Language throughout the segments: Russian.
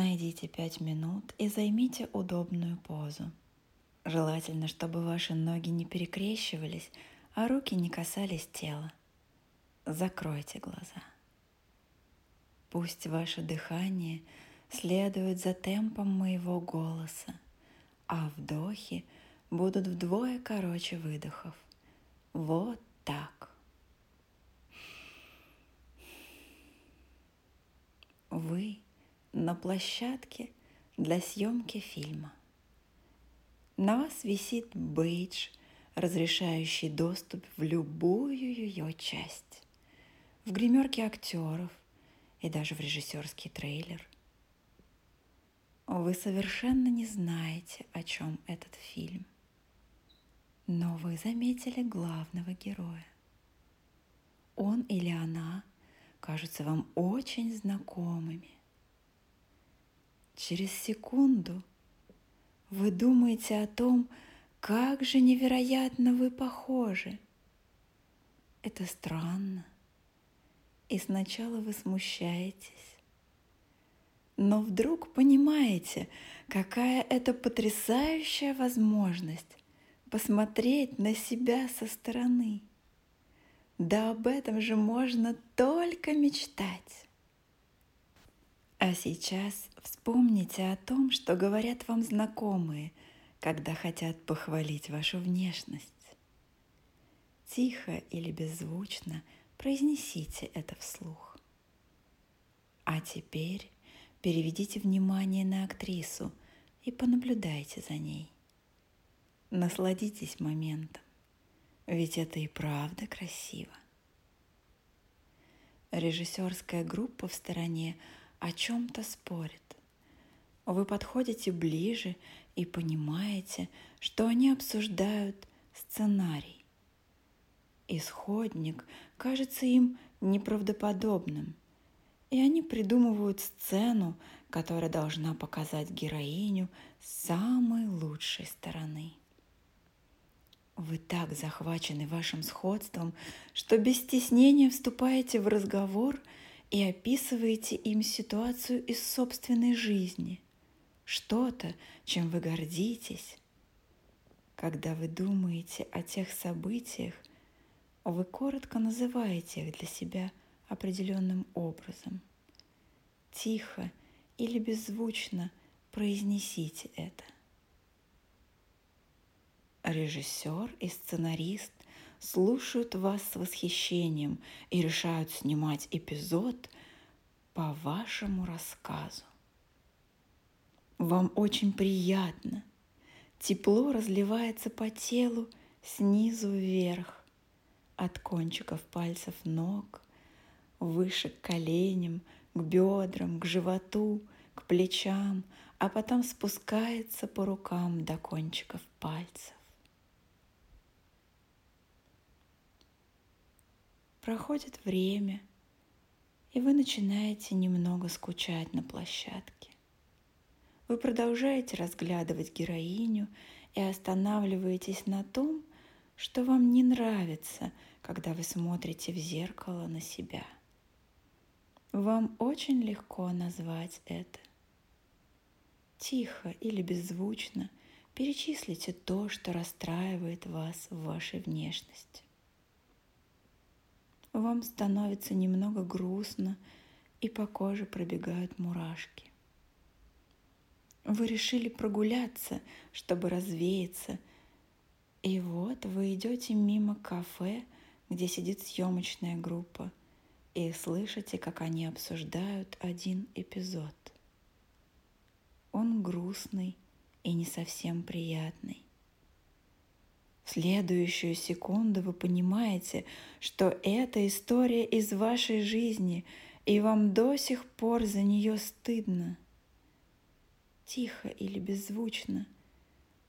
Найдите пять минут и займите удобную позу. Желательно, чтобы ваши ноги не перекрещивались, а руки не касались тела. Закройте глаза. Пусть ваше дыхание следует за темпом моего голоса, а вдохи будут вдвое короче выдохов. Вот так. Вы на площадке для съемки фильма. На вас висит бейдж, разрешающий доступ в любую ее часть. В гримерке актеров и даже в режиссерский трейлер. Вы совершенно не знаете, о чем этот фильм. Но вы заметили главного героя. Он или она кажутся вам очень знакомыми. Через секунду вы думаете о том, как же невероятно вы похожи. Это странно. И сначала вы смущаетесь, но вдруг понимаете, какая это потрясающая возможность посмотреть на себя со стороны. Да об этом же можно только мечтать. А сейчас вспомните о том, что говорят вам знакомые, когда хотят похвалить вашу внешность. Тихо или беззвучно произнесите это вслух. А теперь переведите внимание на актрису и понаблюдайте за ней. Насладитесь моментом, ведь это и правда красиво. Режиссерская группа в стороне – о чем-то спорят. Вы подходите ближе и понимаете, что они обсуждают сценарий. Исходник кажется им неправдоподобным, и они придумывают сцену, которая должна показать героиню с самой лучшей стороны. Вы так захвачены вашим сходством, что без стеснения вступаете в разговор – и описываете им ситуацию из собственной жизни, что-то, чем вы гордитесь. Когда вы думаете о тех событиях, вы коротко называете их для себя определенным образом. Тихо или беззвучно произнесите это. Режиссер и сценарист слушают вас с восхищением и решают снимать эпизод по вашему рассказу. Вам очень приятно. Тепло разливается по телу снизу вверх, от кончиков пальцев ног, выше к коленям, к бедрам, к животу, к плечам, а потом спускается по рукам до кончиков пальцев. Проходит время, и вы начинаете немного скучать на площадке. Вы продолжаете разглядывать героиню и останавливаетесь на том, что вам не нравится, когда вы смотрите в зеркало на себя. Вам очень легко назвать это. Тихо или беззвучно перечислите то, что расстраивает вас в вашей внешности вам становится немного грустно, и по коже пробегают мурашки. Вы решили прогуляться, чтобы развеяться, и вот вы идете мимо кафе, где сидит съемочная группа, и слышите, как они обсуждают один эпизод. Он грустный и не совсем приятный. Следующую секунду вы понимаете, что это история из вашей жизни, и вам до сих пор за нее стыдно. Тихо или беззвучно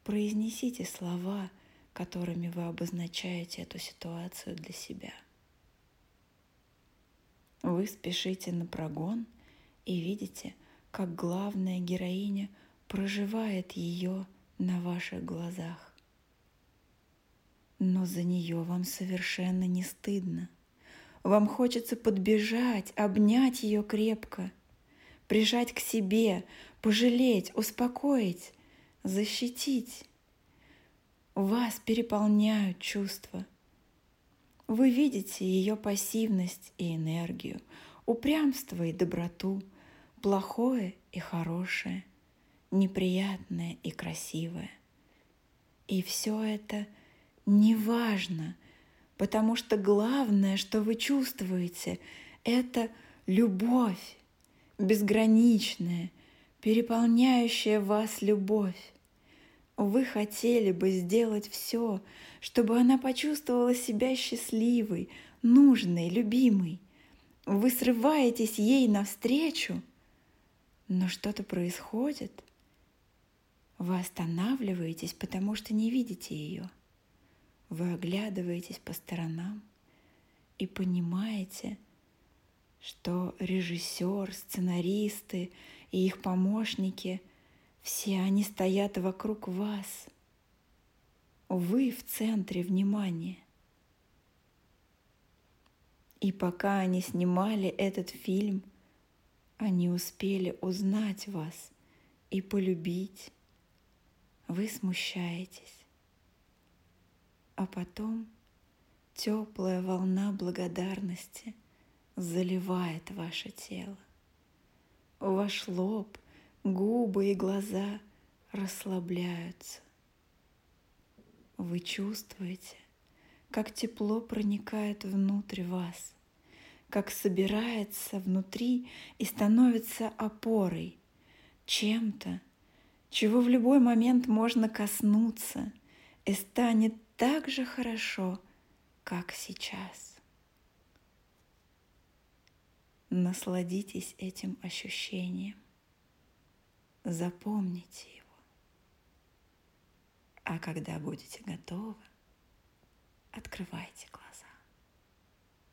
произнесите слова, которыми вы обозначаете эту ситуацию для себя. Вы спешите на прогон и видите, как главная героиня проживает ее на ваших глазах но за нее вам совершенно не стыдно. Вам хочется подбежать, обнять ее крепко, прижать к себе, пожалеть, успокоить, защитить. Вас переполняют чувства. Вы видите ее пассивность и энергию, упрямство и доброту, плохое и хорошее, неприятное и красивое. И все это не важно, потому что главное, что вы чувствуете, это любовь, безграничная, переполняющая вас любовь. Вы хотели бы сделать все, чтобы она почувствовала себя счастливой, нужной, любимой. Вы срываетесь ей навстречу, но что-то происходит. Вы останавливаетесь, потому что не видите ее. Вы оглядываетесь по сторонам и понимаете, что режиссер, сценаристы и их помощники – все они стоят вокруг вас. Вы в центре внимания. И пока они снимали этот фильм, они успели узнать вас и полюбить. Вы смущаетесь. А потом теплая волна благодарности заливает ваше тело. Ваш лоб – губы и глаза расслабляются. Вы чувствуете, как тепло проникает внутрь вас, как собирается внутри и становится опорой, чем-то, чего в любой момент можно коснуться и станет так же хорошо, как сейчас. Насладитесь этим ощущением. Запомните его. А когда будете готовы, открывайте глаза.